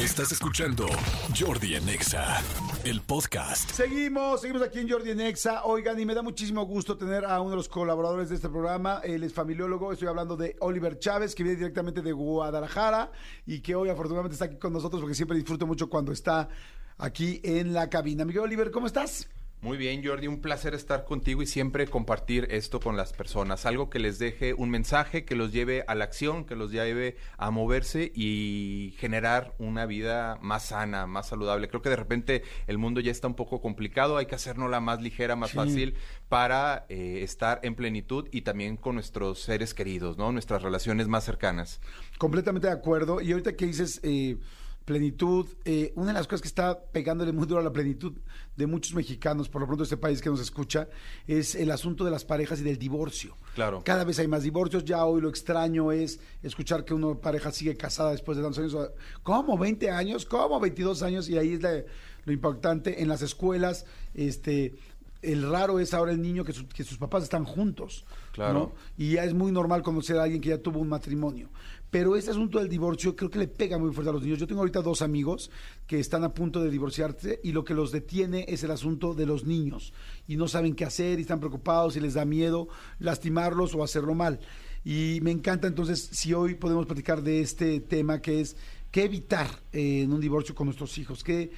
Estás escuchando Jordi en Exa, el podcast. Seguimos, seguimos aquí en Jordi en Exa. Oigan, y me da muchísimo gusto tener a uno de los colaboradores de este programa. Él es familiólogo. Estoy hablando de Oliver Chávez, que viene directamente de Guadalajara y que hoy afortunadamente está aquí con nosotros porque siempre disfruto mucho cuando está aquí en la cabina. Miguel Oliver, ¿cómo estás? Muy bien, Jordi, un placer estar contigo y siempre compartir esto con las personas, algo que les deje un mensaje, que los lleve a la acción, que los lleve a moverse y generar una vida más sana, más saludable. Creo que de repente el mundo ya está un poco complicado, hay que hacernosla más ligera, más fácil para eh, estar en plenitud y también con nuestros seres queridos, ¿no? Nuestras relaciones más cercanas. Completamente de acuerdo. Y ahorita que dices... Eh plenitud. Eh, una de las cosas que está pegándole muy duro a la plenitud de muchos mexicanos, por lo pronto este país que nos escucha, es el asunto de las parejas y del divorcio. Claro. Cada vez hay más divorcios. Ya hoy lo extraño es escuchar que una pareja sigue casada después de tantos años. ¿Cómo? ¿20 años? ¿Cómo? ¿22 años? Y ahí es lo importante. En las escuelas, este el raro es ahora el niño que, que sus papás están juntos. Claro. Y ya es muy normal conocer a alguien que ya tuvo un matrimonio. Pero este asunto del divorcio creo que le pega muy fuerte a los niños. Yo tengo ahorita dos amigos que están a punto de divorciarse y lo que los detiene es el asunto de los niños. Y no saben qué hacer y están preocupados y les da miedo lastimarlos o hacerlo mal. Y me encanta entonces si hoy podemos platicar de este tema que es qué evitar eh, en un divorcio con nuestros hijos, qué,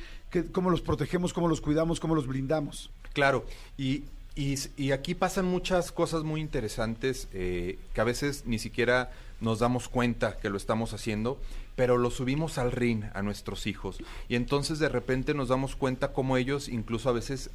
cómo los protegemos, cómo los cuidamos, cómo los blindamos. Claro, y y, aquí pasan muchas cosas muy interesantes eh, que a veces ni siquiera nos damos cuenta que lo estamos haciendo, pero lo subimos al ring a nuestros hijos. Y entonces de repente nos damos cuenta cómo ellos incluso a veces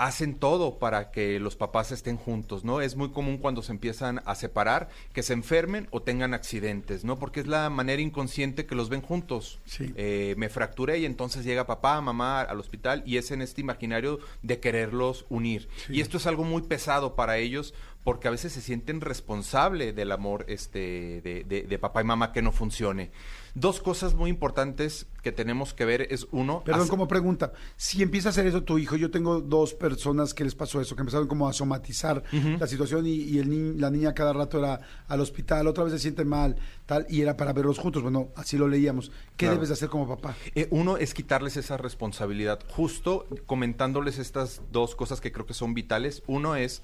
hacen todo para que los papás estén juntos, ¿no? Es muy común cuando se empiezan a separar que se enfermen o tengan accidentes, ¿no? Porque es la manera inconsciente que los ven juntos. Sí. Eh, me fracturé y entonces llega papá, mamá al hospital y es en este imaginario de quererlos unir. Y esto es algo muy pesado para ellos porque a veces se sienten responsable del amor este, de, de papá y mamá que no funcione. Dos cosas muy importantes que tenemos que ver es uno... Perdón, como pregunta, si empieza a hacer eso tu hijo, yo tengo dos personas que les pasó eso, que empezaron como a somatizar la situación y, el la niña cada rato era al hospital, otra vez se siente mal, tal, y era para verlos juntos, bueno, así lo leíamos. ¿Qué debes de hacer como papá? Eh, uno es quitarles esa responsabilidad, justo comentándoles estas dos cosas que creo que son vitales. Uno es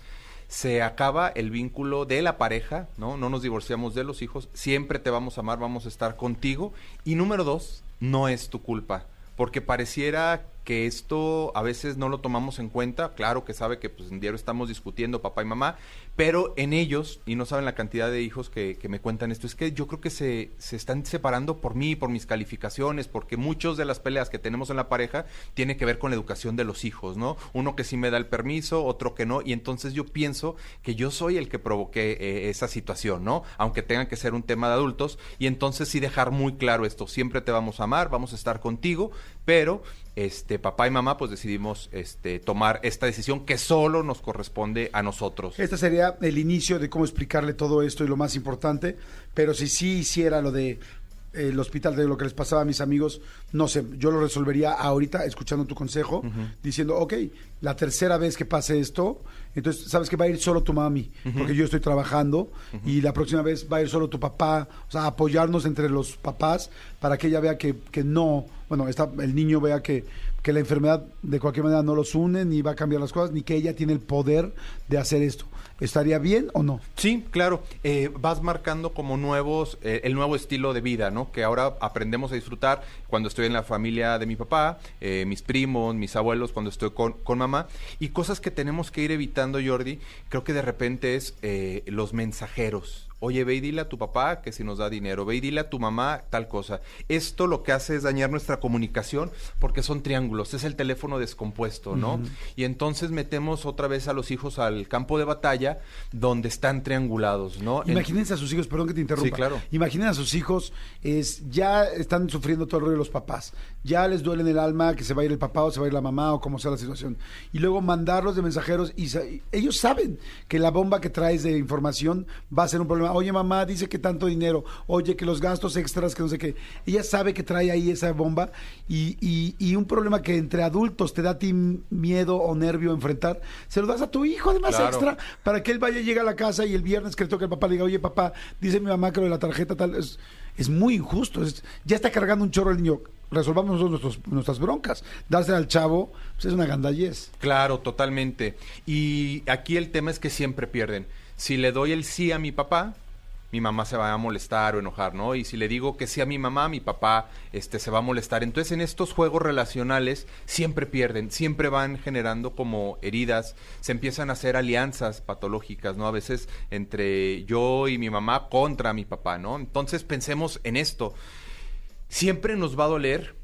se acaba el vínculo de la pareja, ¿no? No nos divorciamos de los hijos, siempre te vamos a amar, vamos a estar contigo. Y número dos, no es tu culpa, porque pareciera que esto a veces no lo tomamos en cuenta, claro que sabe que pues en diario estamos discutiendo papá y mamá, pero en ellos, y no saben la cantidad de hijos que, me cuentan esto, es que yo creo que se, se, están separando por mí, por mis calificaciones, porque muchos de las peleas que tenemos en la pareja tiene que ver con la educación de los hijos, ¿no? Uno que sí me da el permiso, otro que no, y entonces yo pienso que yo soy el que provoqué eh, esa situación, ¿no? Aunque tenga que ser un tema de adultos, y entonces sí dejar muy claro esto, siempre te vamos a amar, vamos a estar contigo, pero este papá y mamá pues decidimos este tomar esta decisión que solo nos corresponde a nosotros. Este sería el inicio de cómo explicarle todo esto y lo más importante, pero si sí hiciera lo de el hospital de lo que les pasaba a mis amigos, no sé, yo lo resolvería ahorita escuchando tu consejo, diciendo, ok, la tercera vez que pase esto, entonces sabes que va a ir solo tu mami, porque yo estoy trabajando, y la próxima vez va a ir solo tu papá, o sea, apoyarnos entre los papás para que ella vea que, que no, bueno, está, el niño vea que, que la enfermedad de cualquier manera no los une, ni va a cambiar las cosas, ni que ella tiene el poder de hacer esto. ¿Estaría bien o no? Sí, claro. Eh, vas marcando como nuevos, eh, el nuevo estilo de vida, ¿no? Que ahora aprendemos a disfrutar cuando estoy en la familia de mi papá, eh, mis primos, mis abuelos, cuando estoy con, con, mamá. Y cosas que tenemos que ir evitando, Jordi, creo que de repente es los mensajeros Oye, ve y dile a tu papá que si nos da dinero, ve y dile a tu mamá tal cosa. Esto lo que hace es dañar nuestra comunicación porque son triángulos, es el teléfono descompuesto, ¿no? Y entonces metemos otra vez a los hijos al campo de batalla donde están triangulados, ¿no? Imagínense a sus hijos, perdón que te interrumpa. Sí, claro. Imaginen a sus hijos, es, ya están sufriendo todo el rollo de los papás, ya les duele en el alma que se va a ir el papá o se va a ir la mamá o como sea la situación. Y luego mandarlos de mensajeros y ellos saben que la bomba que traes de información va a ser un problema mamá, oye mamá, dice que tanto dinero, oye que los gastos extras, que no sé qué. Ella sabe que trae ahí esa bomba y, y, y un problema que entre adultos te da a ti miedo o nervio enfrentar, se lo das a tu hijo además Claro. extra para que él vaya, llegue a la casa y el viernes que le toque el papá le diga, oye papá, dice mi mamá que lo de la tarjeta tal, es, es muy injusto, es- ya está cargando un chorro el niño, resolvamos nosotros nuestros- nuestras broncas, dársela al chavo, pues es una gandallez. Claro, totalmente. Y aquí el tema es que siempre pierden. Si le doy el sí a mi papá, mi mamá se va a molestar o enojar, ¿no? Y si le digo que sí a mi mamá, mi papá este, se va a molestar. Entonces, en estos juegos relacionales siempre pierden, siempre van generando como heridas, se empiezan a hacer alianzas patológicas, ¿no? A veces entre yo y mi mamá contra mi papá, ¿no? Entonces, pensemos en esto. Siempre nos va a doler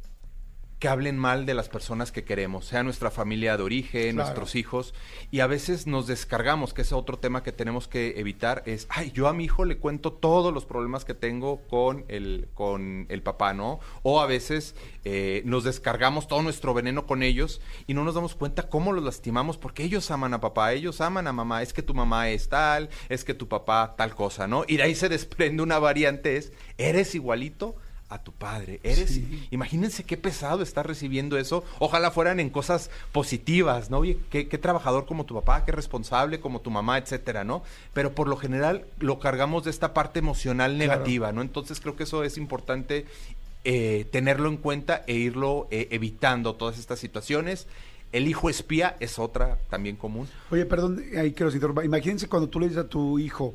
que hablen mal de las personas que queremos, sea nuestra familia de origen, Claro. nuestros hijos, y a veces nos descargamos, que es otro tema que tenemos que evitar, es, ay, yo a mi hijo le cuento todos los problemas que tengo con el, con el papá, ¿no? O a veces eh, nos descargamos todo nuestro veneno con ellos y no nos damos cuenta cómo los lastimamos porque ellos aman a papá, ellos aman a mamá, es que tu mamá es tal, es que tu papá tal cosa, ¿no? Y de ahí se desprende una variante, es, eres igualito a tu padre. Eres, Sí. imagínense qué pesado estar recibiendo eso. Ojalá fueran en cosas positivas, ¿no? Oye, qué, qué trabajador como tu papá, qué responsable como tu mamá, etcétera, ¿no? Pero por lo general lo cargamos de esta parte emocional negativa, ¿no? Entonces creo que eso es importante eh, tenerlo en cuenta e irlo eh, evitando todas estas situaciones. El hijo espía es otra también común. Oye, perdón, ahí interrumpa. Imagínense cuando tú le dices a tu hijo,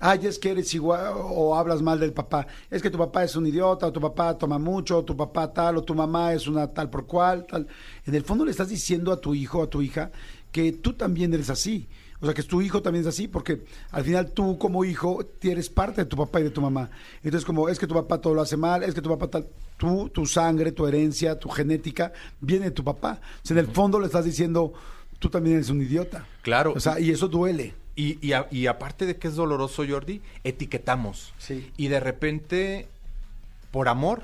ay, es que eres igual, o hablas mal del papá, es que tu papá es un idiota, o tu papá toma mucho, o tu papá tal, o tu mamá es una tal por cual, tal. En el fondo le estás diciendo a tu hijo, a tu hija, que tú también eres así. O sea, que tu hijo también es así, porque al final tú como hijo eres parte de tu papá y de tu mamá. Entonces, como es que tu papá todo lo hace mal, es que tu papá tal, tú, tu sangre, tu herencia, tu genética, viene de tu papá. O sea, en el fondo le estás diciendo, tú también eres un idiota. Claro. O sea, y eso duele. Y, y, a- y aparte de que es doloroso, Jordi, etiquetamos. Sí. Y de repente, por amor,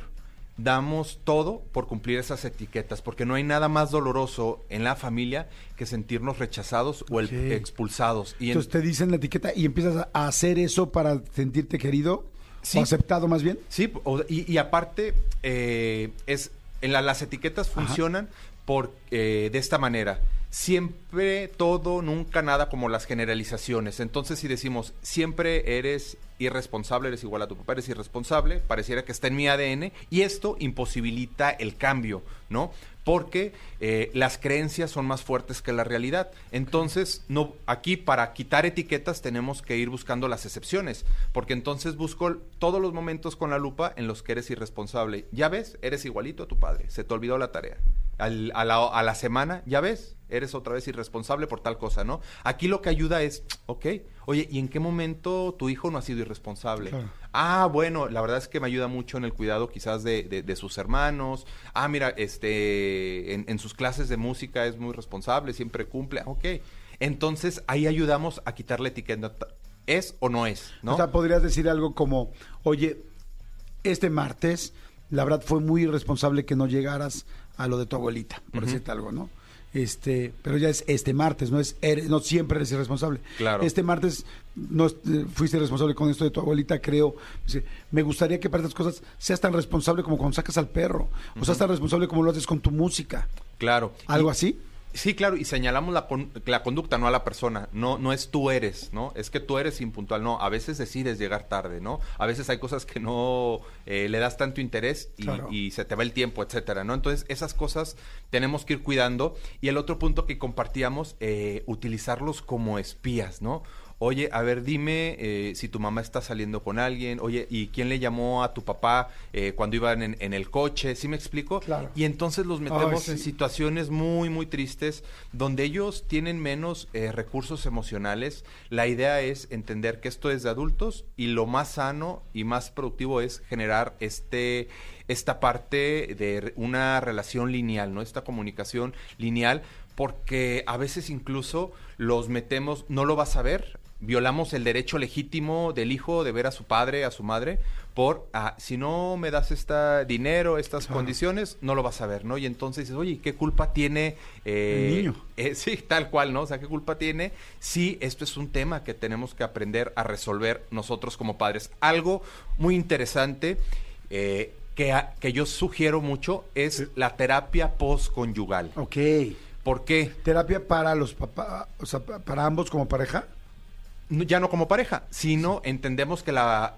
damos todo por cumplir esas etiquetas, porque no hay nada más doloroso en la familia que sentirnos rechazados o el- Sí. expulsados. Y en- Entonces te dicen la etiqueta y empiezas a- hacer eso para sentirte querido Sí. o aceptado más bien. Sí, o- y, y aparte, eh, es en la- las etiquetas funcionan por eh, de esta manera. Siempre todo, nunca nada, como las generalizaciones. Entonces, si decimos siempre eres irresponsable, eres igual a tu papá, eres irresponsable, pareciera que está en mi ADN y esto imposibilita el cambio, ¿no? Porque eh, las creencias son más fuertes que la realidad. Entonces, no, aquí para quitar etiquetas tenemos que ir buscando las excepciones, porque entonces busco todos los momentos con la lupa en los que eres irresponsable. Ya ves, eres igualito a tu padre, se te olvidó la tarea. Al- a, la, a la semana, ya ves, eres otra vez irresponsable por tal cosa, ¿no? Aquí lo que ayuda es, ok, oye, ¿y en qué momento tu hijo no ha sido irresponsable? Claro. Ah, bueno, la verdad es que me ayuda mucho en el cuidado quizás de, de- de sus hermanos. Ah, mira, este, en, en sus clases de música es muy responsable, siempre cumple. Ah, Ok. Entonces ahí ayudamos a quitar la etiqueta. ¿Es o no es? ¿no? O sea, podrías decir algo como, oye, este martes, la verdad fue muy irresponsable que no llegaras a lo de tu abuelita, por decirte algo, ¿no? Este, pero ya es este martes, no es eres- no siempre eres irresponsable. Claro. Este martes no eh, fuiste responsable con esto de tu abuelita, creo. Me gustaría que para estas cosas seas tan responsable como cuando sacas al perro, o seas tan responsable como lo haces con tu música. claro. ¿Algo Y- así? Sí, claro, y señalamos la, con- la conducta, no a la persona. No, no es tú eres, ¿no? Es que tú eres impuntual. No, a veces decides llegar tarde, ¿no? A veces hay cosas que no eh, le das tanto interés y, Claro. y se te va el tiempo, etcétera, ¿no? Entonces, esas cosas tenemos que ir cuidando. Y el otro punto que compartíamos, eh, utilizarlos como espías, ¿no? Oye, a ver, dime eh, si tu mamá está saliendo con alguien. Oye, ¿y quién le llamó a tu papá eh, cuando iban en, en el coche? ¿Sí me explico? Claro. Y entonces los metemos Ay, en situaciones muy, muy tristes, donde ellos tienen menos eh, recursos emocionales. La idea es entender que esto es de adultos y lo más sano y más productivo es generar este esta parte de una relación lineal, ¿no? Esta comunicación lineal, porque a veces incluso los metemos, no lo vas a ver, violamos el derecho legítimo del hijo de ver a su padre, a su madre, por, ah, si no me das este dinero, estas condiciones, no lo vas a ver, ¿no? Y entonces dices, oye, ¿qué culpa tiene... Eh, el niño. Eh, sí, tal cual, ¿no? O sea, ¿qué culpa tiene? Sí, esto es un tema que tenemos que aprender a resolver nosotros como padres. Algo muy interesante eh, que, que yo sugiero mucho es la terapia postconyugal. Ok. ¿Por qué? ¿Terapia para los papás, o sea, para ambos como pareja? Ya no como pareja, sino entendemos que la,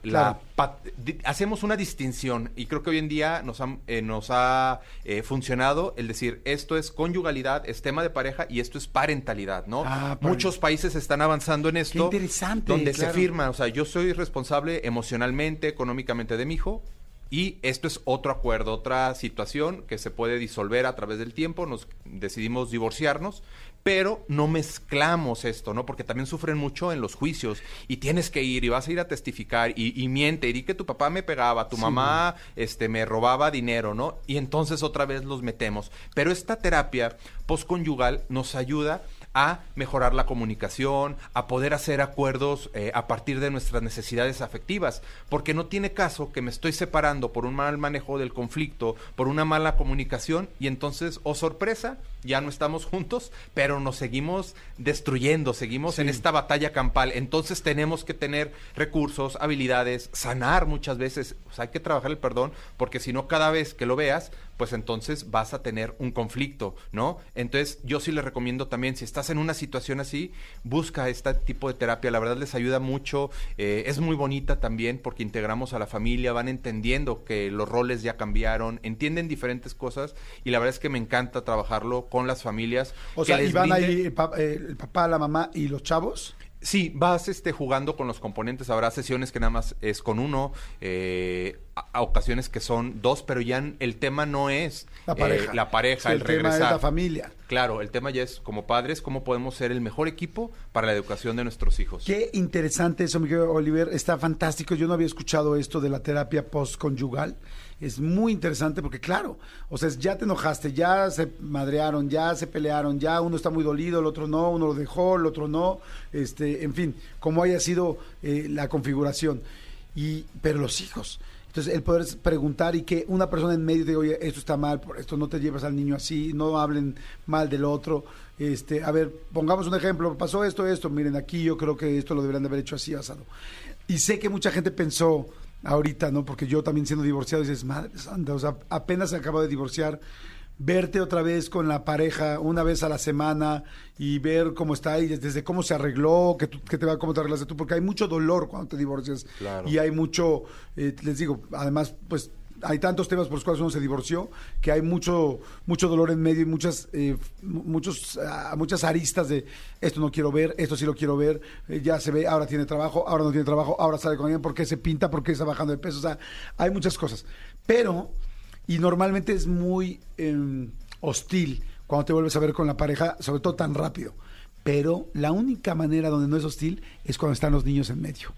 hacemos una distinción y creo que hoy en día nos ha, eh, nos ha eh, funcionado el decir esto es conyugalidad, es tema de pareja y esto es parentalidad, ¿no? Ah, Muchos países están avanzando en esto. Qué interesante. Donde se firma, o sea, yo soy responsable emocionalmente, económicamente de mi hijo, y esto es otro acuerdo, otra situación que se puede disolver a través del tiempo. Nos decidimos divorciarnos, pero no mezclamos esto, ¿no? Porque también sufren mucho en los juicios y tienes que ir y vas a ir a testificar y, miente y di que tu papá me pegaba, tu mamá este, me robaba dinero, ¿no? Y entonces otra vez los metemos. Pero esta terapia postconyugal nos ayuda a mejorar la comunicación, a poder hacer acuerdos eh, a partir de nuestras necesidades afectivas, porque no tiene caso que me estoy separando por un mal manejo del conflicto, por una mala comunicación y entonces, oh sorpresa, ya no estamos juntos, pero nos seguimos destruyendo, seguimos en esta batalla campal. Entonces tenemos que tener recursos, habilidades, sanar muchas veces. hay que trabajar el perdón, porque si no, cada vez que lo veas, pues entonces vas a tener un conflicto, ¿no? Entonces yo sí les recomiendo también, si estás en una situación así, busca este tipo de terapia, la verdad les ayuda mucho, eh, es muy bonita también porque integramos a la familia, van entendiendo que los roles ya cambiaron, entienden diferentes cosas y la verdad es que me encanta trabajarlo con las familias. O sea, ¿y van ahí el, papá, la mamá y los chavos? Sí, vas este, jugando con los componentes. Habrá sesiones que nada más es con uno, eh, a, ocasiones que son dos, pero ya el tema no es la pareja, eh, la pareja el, regresar. Tema es la familia. Claro, el tema ya es como padres, cómo podemos ser el mejor equipo para la educación de nuestros hijos. Qué interesante eso, Miguel Oliver. Está fantástico. Yo no había escuchado esto de la terapia postconyugal es muy interesante porque, claro, o sea, ya te enojaste, ya se madrearon, ya se pelearon, ya uno está muy dolido, el otro no, uno lo dejó, el otro no, este, en fin, como haya sido eh, la configuración. Y, pero los hijos. Entonces, el poder preguntar y que una persona en medio diga, oye, esto está mal, por esto no te llevas al niño así, no hablen mal del otro. Este, a ver, pongamos un ejemplo, pasó esto, esto, miren, aquí yo creo que esto lo deberían de haber hecho así, asado. Y sé que mucha gente pensó, ahorita, ¿no? Porque yo también siendo divorciado dices, madre santa, o sea, apenas acabo de divorciar, verte otra vez con la pareja una vez a la semana y ver cómo está y desde cómo se arregló, que, que te va, cómo te arreglaste tú, porque hay mucho dolor cuando te divorcias y hay mucho, eh, les digo, además, pues hay tantos temas por los cuales uno se divorció que hay mucho mucho dolor en medio y muchas eh, muchos ah, muchas aristas de esto no quiero ver esto sí lo quiero ver eh, ya se ve ahora tiene trabajo ahora no tiene trabajo ahora sale con alguien por qué se pinta por qué está bajando de peso o sea hay muchas cosas. Pero y normalmente es muy em, hostil cuando te vuelves a ver con la pareja sobre todo tan rápido. Pero la única manera donde no es hostil es cuando están los niños en medio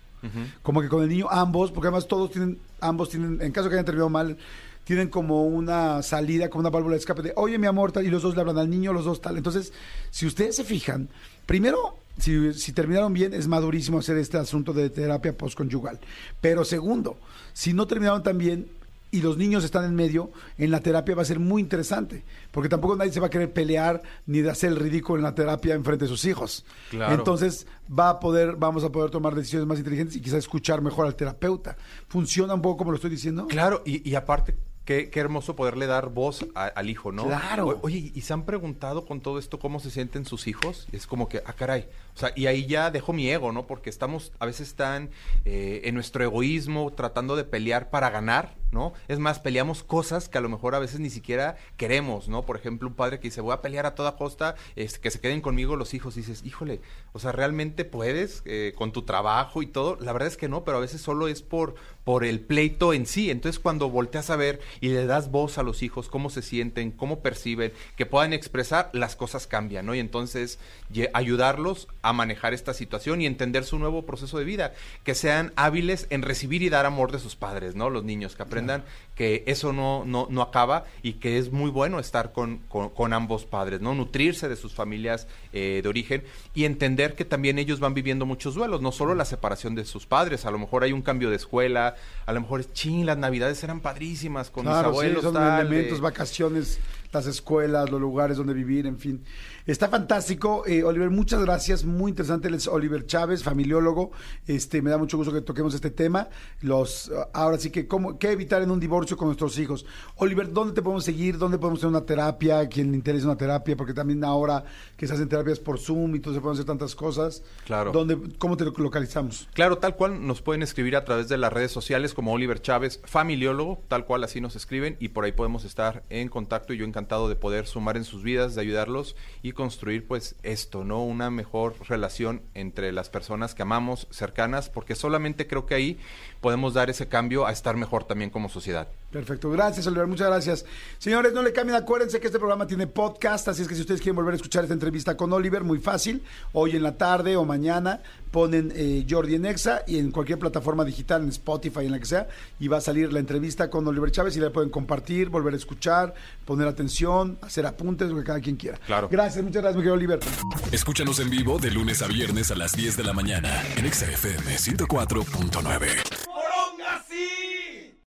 como que con el niño ambos, porque además todos tienen, ambos tienen, en caso que hayan terminado mal, tienen como una salida, como una válvula de escape de, oye mi amor, tal, y los dos le hablan al niño, los dos tal. Entonces, si ustedes se fijan, primero, si, si terminaron bien, es madurísimo hacer este asunto de terapia postconyugal. Pero segundo, si no terminaron tan bien, y los niños están en medio, en la terapia va a ser muy interesante, porque tampoco nadie se va a querer pelear ni de hacer el ridículo en la terapia en frente de sus hijos. Entonces va a poder, vamos a poder tomar decisiones más inteligentes y quizás escuchar mejor al terapeuta. ¿Funciona un poco como lo estoy diciendo? Claro, y, y aparte Qué, hermoso poderle dar voz al hijo, ¿no? Claro. oye, ¿y se han preguntado con todo esto cómo se sienten sus hijos? Es como que, ah, caray. O sea, y ahí ya dejo mi ego, ¿no? Porque estamos a veces tan eh, en nuestro egoísmo tratando de pelear para ganar, ¿no? Es más, peleamos cosas que a lo mejor a veces ni siquiera queremos, ¿no? Por ejemplo, un padre que dice, voy a pelear a toda costa, que se queden conmigo los hijos. Y dices, híjole, o sea, ¿realmente puedes eh, con tu trabajo y todo? La verdad es que no, pero a veces solo es por, por el pleito en sí. Entonces, cuando volteas a ver y le das voz a los hijos, cómo se sienten, cómo perciben, que puedan expresar, las cosas cambian, ¿no? Y entonces ayudarlos a manejar esta situación y entender su nuevo proceso de vida, que sean hábiles en recibir y dar amor de sus padres, ¿no? Los niños que aprendan que eso no, no, no acaba y que es muy bueno estar con, con, con ambos padres, ¿no? Nutrirse de sus familias eh, de origen y entender que también ellos van viviendo muchos duelos, no solo la separación de sus padres, a lo mejor hay un cambio de escuela, a lo mejor es ching, las navidades eran padrísimas con mis Claro, sí, abuelos, son tal, elementos, eh, vacaciones, las escuelas, los lugares donde vivir, en fin. Está fantástico. Eh, Oliver, muchas gracias. Muy interesante. Él es Oliver Chávez, familiólogo. Este, me da mucho gusto que toquemos este tema. Los, uh, ahora sí que, ¿cómo, ¿qué evitar en un divorcio con nuestros hijos? Oliver, ¿dónde te podemos seguir? ¿Dónde podemos tener una terapia? ¿Quién le interesa una terapia? Porque también ahora que se hacen terapias por Zoom y todo se pueden hacer tantas cosas. Claro. ¿Dónde, ¿Cómo te localizamos? Claro, tal cual nos pueden escribir a través de las redes sociales como Oliver Chávez, familiólogo, tal cual así nos escriben y por ahí podemos estar en contacto y yo encantado de poder sumar en sus vidas, de ayudarlos y construir pues esto, ¿no? Una mejor relación entre las personas que amamos, cercanas, porque solamente creo que ahí podemos dar ese cambio a estar mejor también como sociedad. Perfecto, gracias Oliver, muchas gracias. Señores, no le cambien, acuérdense que este programa tiene podcast, así es que si ustedes quieren volver a escuchar esta entrevista con Oliver, muy fácil, hoy en la tarde o mañana ponen eh, Jordi en Exa y en cualquier plataforma digital, en Spotify, en la que sea, y va a salir la entrevista con Oliver Chávez y la pueden compartir, volver a escuchar, poner atención, hacer apuntes, lo que cada quien quiera. Claro. Gracias, muchas gracias, mi querido Oliver. Escúchanos en vivo de lunes a viernes a las 10 de la mañana en Exa FM 104.9. assim!